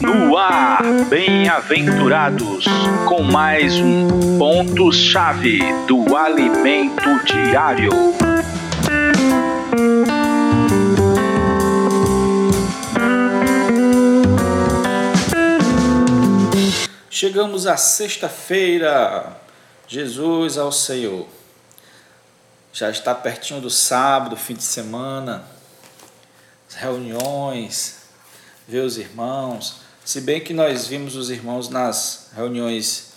No ar, bem-aventurados, com mais um ponto-chave do alimento diário. Chegamos à sexta-feira, Jesus ao Senhor. Já está pertinho do sábado, fim de semana, reuniões, ver os irmãos. Se bem que nós vimos os irmãos nas reuniões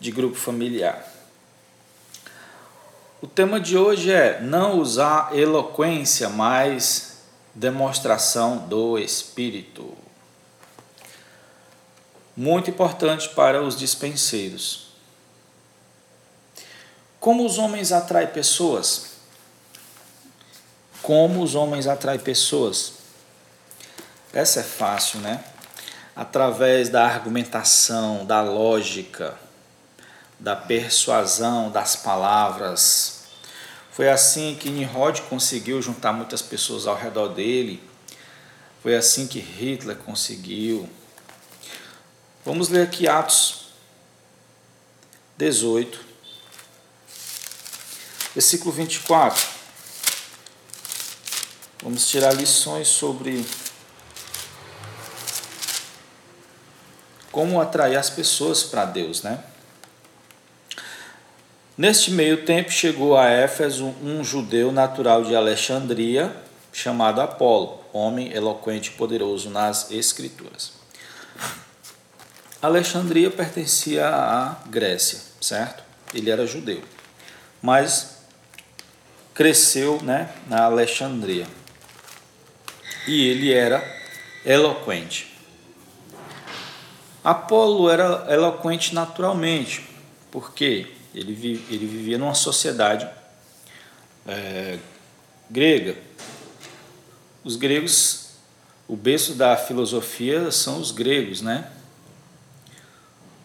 de grupo familiar. O tema de hoje é não usar eloquência, mas demonstração do Espírito. Muito importante para os dispenseiros. Como os homens atraem pessoas? Como os homens atraem pessoas? Essa é fácil, né? Através da argumentação, da lógica, da persuasão, das palavras. Foi assim que Nimrod conseguiu juntar muitas pessoas ao redor dele. Foi assim que Hitler conseguiu. Vamos ler aqui Atos 18, versículo 24. Vamos tirar lições sobre como atrair as pessoas para Deus, né? Neste meio tempo chegou a Éfeso um judeu natural de Alexandria, chamado Apolo, homem eloquente e poderoso nas Escrituras. Alexandria pertencia à Grécia, certo? Ele era judeu, mas cresceu né, na Alexandria. E ele era eloquente. Apolo era eloquente naturalmente, porque ele, ele vivia numa sociedade é, grega. Os gregos, o berço da filosofia são os gregos, né?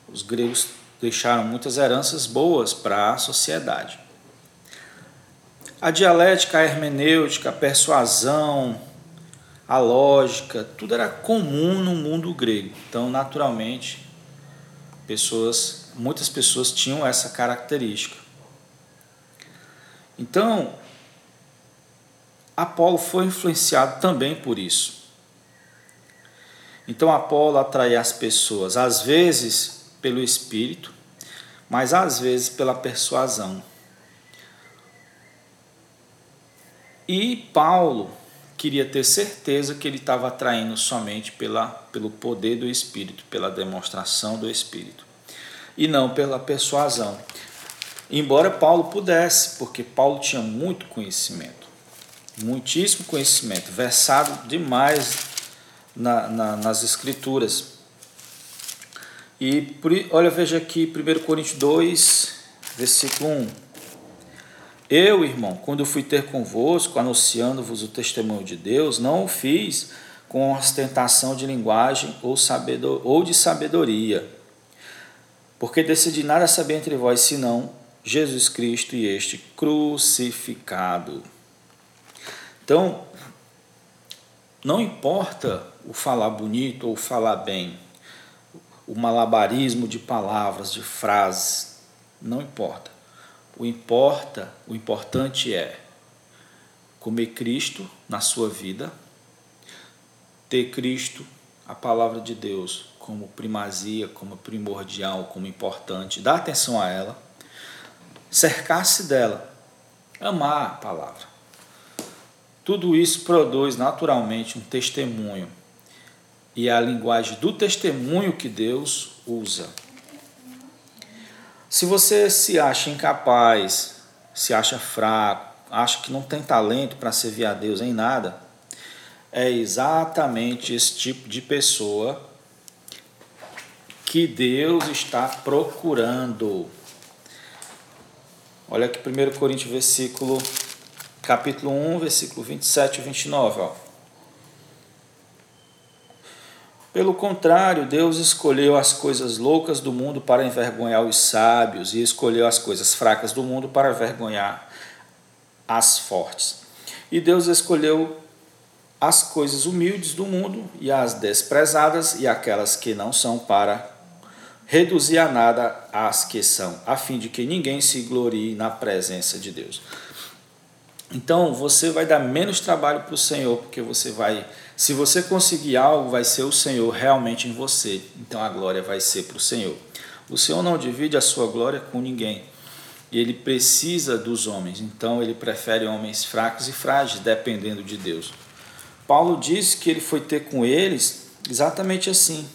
Os gregos deixaram muitas heranças boas para a sociedade. A dialética, a hermenêutica, a persuasão, a lógica, tudo era comum no mundo grego. Então, naturalmente, pessoas, muitas pessoas tinham essa característica. Então, Apolo foi influenciado também por isso. Então, Apolo atraía as pessoas, às vezes pelo espírito, mas às vezes pela persuasão. E Paulo queria ter certeza que ele estava atraindo somente pela, pelo poder do Espírito, pela demonstração do Espírito, e não pela persuasão. Embora Paulo pudesse, porque Paulo tinha muito conhecimento, muitíssimo conhecimento, versado demais na, na, nas Escrituras. E olha, veja aqui 1 Coríntios 2, versículo 1. Eu, irmão, quando fui ter convosco, anunciando-vos o testemunho de Deus, não o fiz com ostentação de linguagem ou, sabedor, ou de sabedoria, porque decidi nada saber entre vós senão Jesus Cristo e este crucificado. Então, não importa o falar bonito ou falar bem, o malabarismo de palavras, de frases, não importa. O importa, o importante é comer Cristo na sua vida, ter Cristo, a palavra de Deus, como primazia, como primordial, como importante, dar atenção a ela, cercar-se dela, amar a palavra. Tudo isso produz naturalmente um testemunho. E é a linguagem do testemunho que Deus usa. Se você se acha incapaz, se acha fraco, acha que não tem talento para servir a Deus em nada, é exatamente esse tipo de pessoa que Deus está procurando. Olha aqui 1 Coríntios versículo capítulo 1, versículo 27 e 29, ó. Pelo contrário, Deus escolheu as coisas loucas do mundo para envergonhar os sábios e escolheu as coisas fracas do mundo para envergonhar as fortes. E Deus escolheu as coisas humildes do mundo e as desprezadas e aquelas que não são para reduzir a nada as que são, a fim de que ninguém se glorie na presença de Deus. Então você vai dar menos trabalho para o Senhor, porque você vai, se você conseguir algo, vai ser o Senhor realmente em você. Então a glória vai ser para o Senhor. O Senhor não divide a sua glória com ninguém. Ele precisa dos homens, então ele prefere homens fracos e frágeis, dependendo de Deus. Paulo disse que ele foi ter com eles exatamente assim,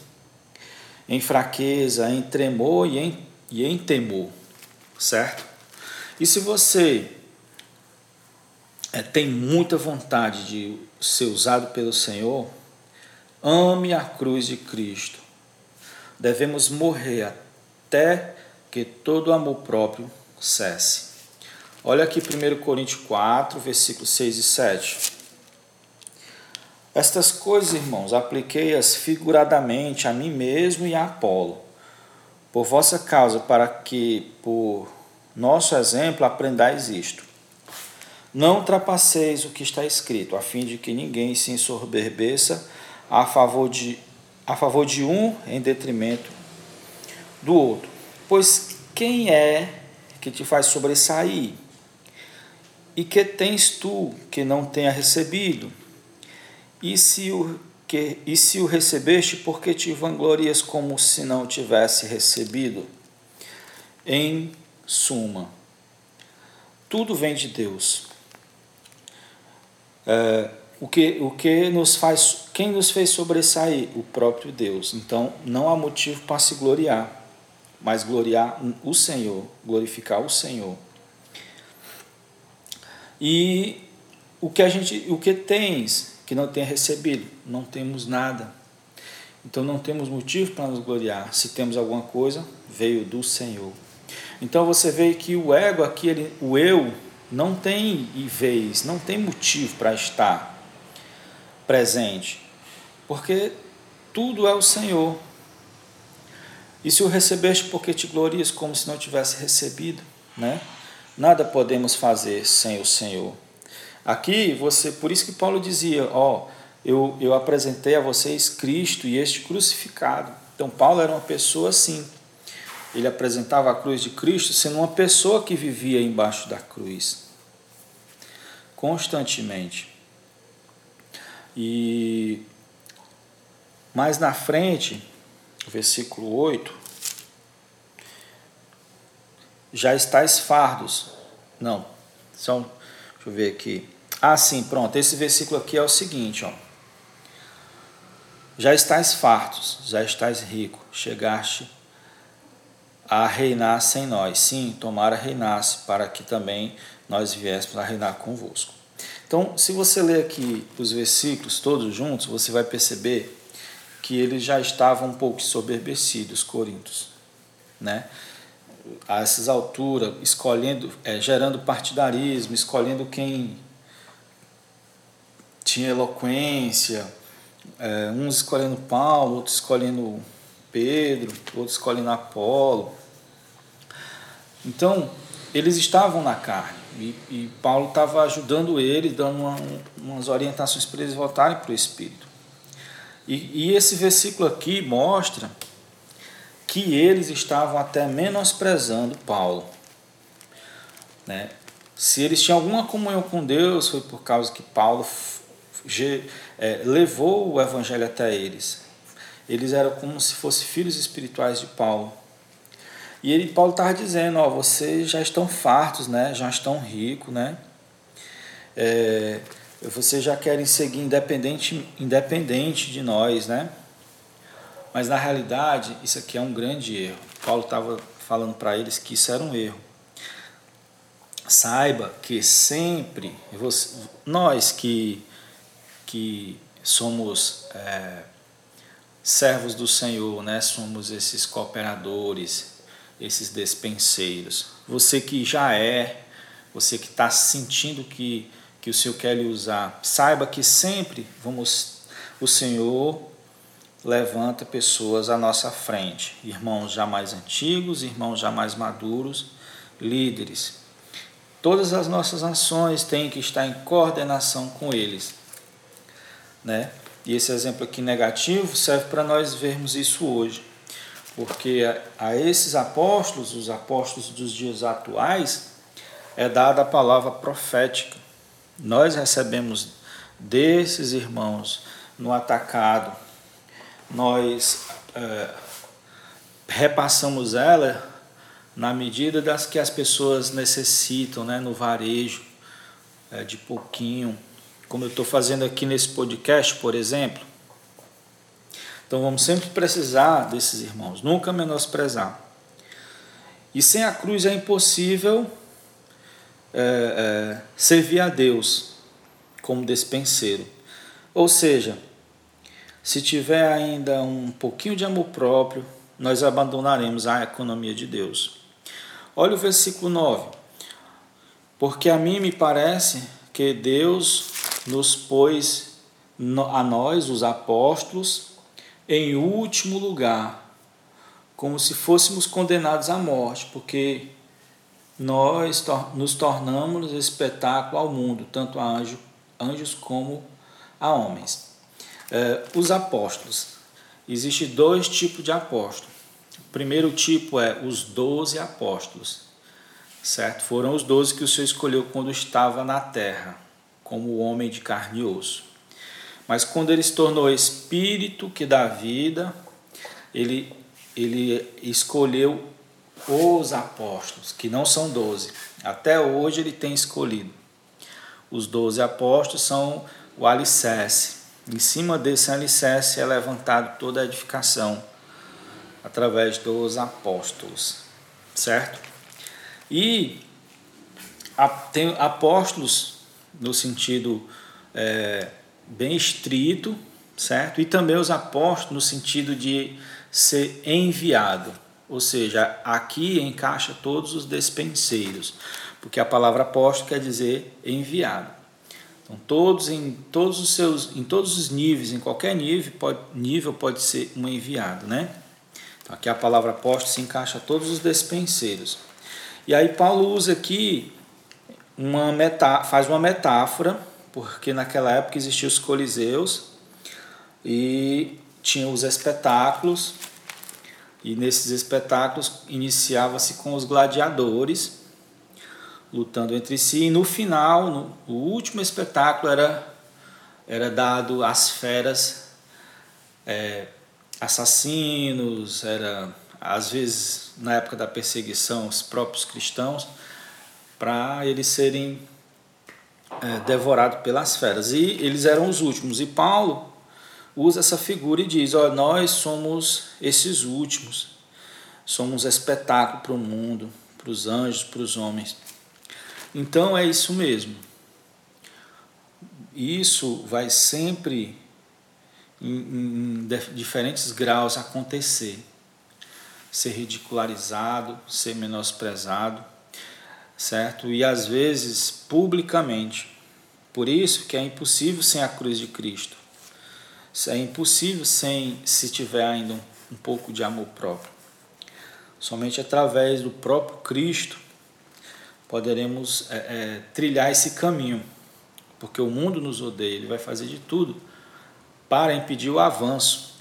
em fraqueza, em tremor e em, e em temor, certo? E se você é, tem muita vontade de ser usado pelo Senhor, ame a cruz de Cristo. Devemos morrer até que todo amor próprio cesse. Olha aqui 1 Coríntios 4, versículos 6 e 7. Estas coisas, irmãos, apliquei-as figuradamente a mim mesmo e a Apolo, por vossa causa, para que, por nosso exemplo, aprendais isto. Não ultrapasseis o que está escrito, a fim de que ninguém se ensoberbeça a favor de, a favor de um em detrimento do outro. Pois quem é que te faz sobressair? E que tens tu que não tenha recebido? E se o que e se o recebeste, porque te vanglorias como se não tivesse recebido? Em suma, tudo vem de Deus. É, o que, o que nos faz, quem nos fez sobressair? O próprio Deus. Então, não há motivo para se gloriar, mas gloriar o Senhor, glorificar o Senhor. E o que a gente, o que tens que não tenha recebido. Não temos nada. Então não temos motivo para nos gloriar. Se temos alguma coisa, veio do Senhor. Então você vê que o ego aqui, ele, o eu, não tem vez, não tem motivo para estar presente. Porque tudo é o Senhor. E se o recebeste porque te glorias como se não tivesse recebido, né? Nada podemos fazer sem o Senhor. Aqui você, por isso que Paulo dizia, ó, eu, eu apresentei a vocês Cristo e este crucificado. Então Paulo era uma pessoa assim. Ele apresentava a cruz de Cristo sendo uma pessoa que vivia embaixo da cruz constantemente. E mais na frente, versículo 8, já estáis fardos. Não, são Deixa eu ver aqui. Ah, sim, pronto. Esse versículo aqui é o seguinte, ó. Já estáis fartos, já estáis rico, chegaste a reinar sem nós. Sim, tomara reinasse, para que também nós viéssemos a reinar convosco. Então, se você ler aqui os versículos todos juntos, você vai perceber que eles já estavam um pouco soberbecidos, Coríntios, né? a essas alturas, escolhendo, é, gerando partidarismo, escolhendo quem tinha eloquência, é, uns escolhendo Paulo, outros escolhendo Pedro, outros escolhendo Apolo. Então, eles estavam na carne e, e Paulo estava ajudando eles, dando uma, umas orientações para eles voltarem para o Espírito. E, e esse versículo aqui mostra que eles estavam até menosprezando Paulo. Né? Se eles tinham alguma comunhão com Deus, foi por causa que Paulo é, levou o evangelho até eles. Eles eram como se fossem filhos espirituais de Paulo. E ele, Paulo estava dizendo, ó, vocês já estão fartos, né? já estão ricos, né? É, vocês já querem seguir independente, independente de nós, né? Mas na realidade, isso aqui é um grande erro. Paulo estava falando para eles que isso era um erro. Saiba que sempre, você, nós que, que somos é, servos do Senhor, né? somos esses cooperadores, esses despenseiros. Você que já é, você que está sentindo que, que o Senhor quer lhe usar, saiba que sempre vamos, o Senhor levanta pessoas à nossa frente, irmãos já mais antigos, irmãos já mais maduros, líderes. Todas as nossas ações têm que estar em coordenação com eles. né? E esse exemplo aqui negativo serve para nós vermos isso hoje. Porque a, a esses apóstolos, os apóstolos dos dias atuais, é dada a palavra profética. Nós recebemos desses irmãos no atacado, nós é, repassamos ela na medida das que as pessoas necessitam, né, no varejo, é, de pouquinho, como eu estou fazendo aqui nesse podcast, por exemplo. Então vamos sempre precisar desses irmãos, nunca menosprezar. E sem a cruz é impossível é, é, servir a Deus como despenseiro. Ou seja, se tiver ainda um pouquinho de amor próprio, nós abandonaremos a economia de Deus. Olha o versículo 9. Porque a mim me parece que Deus nos pôs a nós, os apóstolos, em último lugar, como se fôssemos condenados à morte, porque nós nos tornamos espetáculo ao mundo, tanto a anjo, anjos como a homens. É, os apóstolos. Existem dois tipos de apóstolos. O primeiro tipo é os doze apóstolos, certo? Foram os doze que o Senhor escolheu quando estava na terra, como homem de carne e osso. Mas quando ele se tornou espírito que dá vida, ele, ele escolheu os apóstolos, que não são doze. Até hoje ele tem escolhido. Os doze apóstolos são o alicerce. Em cima desse alicerce é levantado toda a edificação através dos apóstolos, certo? E tem apóstolos no sentido é, bem estrito, certo? E também os apóstolos no sentido de ser enviado. Ou seja, aqui encaixa todos os despenseiros, porque a palavra apóstolo quer dizer enviado. Então, todos em todos os seus, em todos os níveis, em qualquer nível pode, nível pode ser um enviado, né? Então, aqui a palavra apóstolo se encaixa todos os despenseiros. E aí Paulo usa aqui uma metá faz uma metáfora, porque naquela época existiam os coliseus e tinha os espetáculos e nesses espetáculos iniciava-se com os gladiadores lutando entre si. E no final, no, o último espetáculo era, era dado às feras é, assassinos, era às vezes na época da perseguição os próprios cristãos, para eles serem é, devorados pelas feras. E eles eram os últimos. E Paulo usa essa figura e diz: ó, nós somos esses últimos, somos espetáculo para o mundo, para os anjos, para os homens. Então é isso mesmo. Isso vai sempre em, em diferentes graus acontecer. Ser ridicularizado, ser menosprezado, certo? E às vezes publicamente. Por isso que é impossível sem a cruz de Cristo. É impossível sem se tiver ainda um, um pouco de amor próprio. Somente através do próprio Cristo poderemos é, é, trilhar esse caminho, porque o mundo nos odeia, ele vai fazer de tudo para impedir o avanço.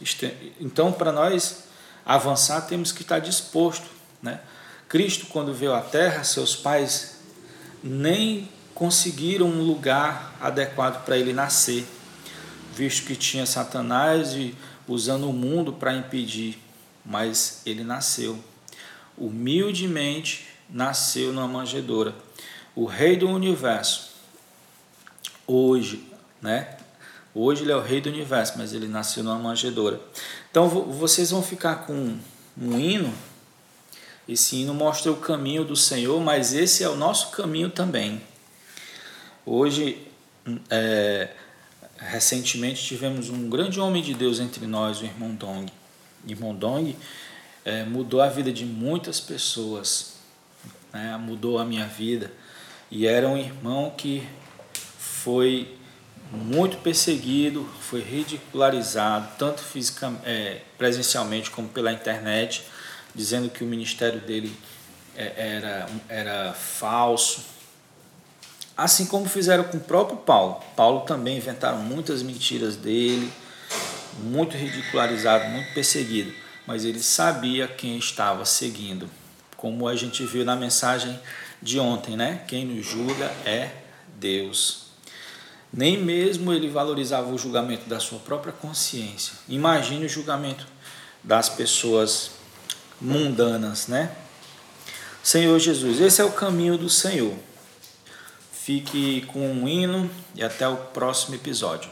Então, para nós avançar, temos que estar disposto. Né? Cristo, quando veio à Terra, seus pais nem conseguiram um lugar adequado para ele nascer visto que tinha Satanás e usando o mundo para impedir, mas ele nasceu. Humildemente nasceu numa manjedoura. O rei do universo. Hoje, né? Hoje ele é o rei do universo, mas ele nasceu numa manjedoura. Então vocês vão ficar com um hino. Esse hino mostra o caminho do Senhor, mas esse é o nosso caminho também. Hoje é, recentemente tivemos um grande homem de Deus entre nós, o irmão Dong. O irmão Dong é, mudou a vida de muitas pessoas, né? mudou a minha vida. E era um irmão que foi muito perseguido, foi ridicularizado, tanto fisicamente, é, presencialmente como pela internet, dizendo que o ministério dele é, era, era falso, Assim como fizeram com o próprio Paulo. Paulo também inventaram muitas mentiras dele, muito ridicularizado, muito perseguido, mas ele sabia quem estava seguindo. Como a gente viu na mensagem de ontem, né? Quem nos julga é Deus. Nem mesmo ele valorizava o julgamento da sua própria consciência. Imagine o julgamento das pessoas mundanas, né? Senhor Jesus, esse é o caminho do Senhor. Fique com um hino e até o próximo episódio.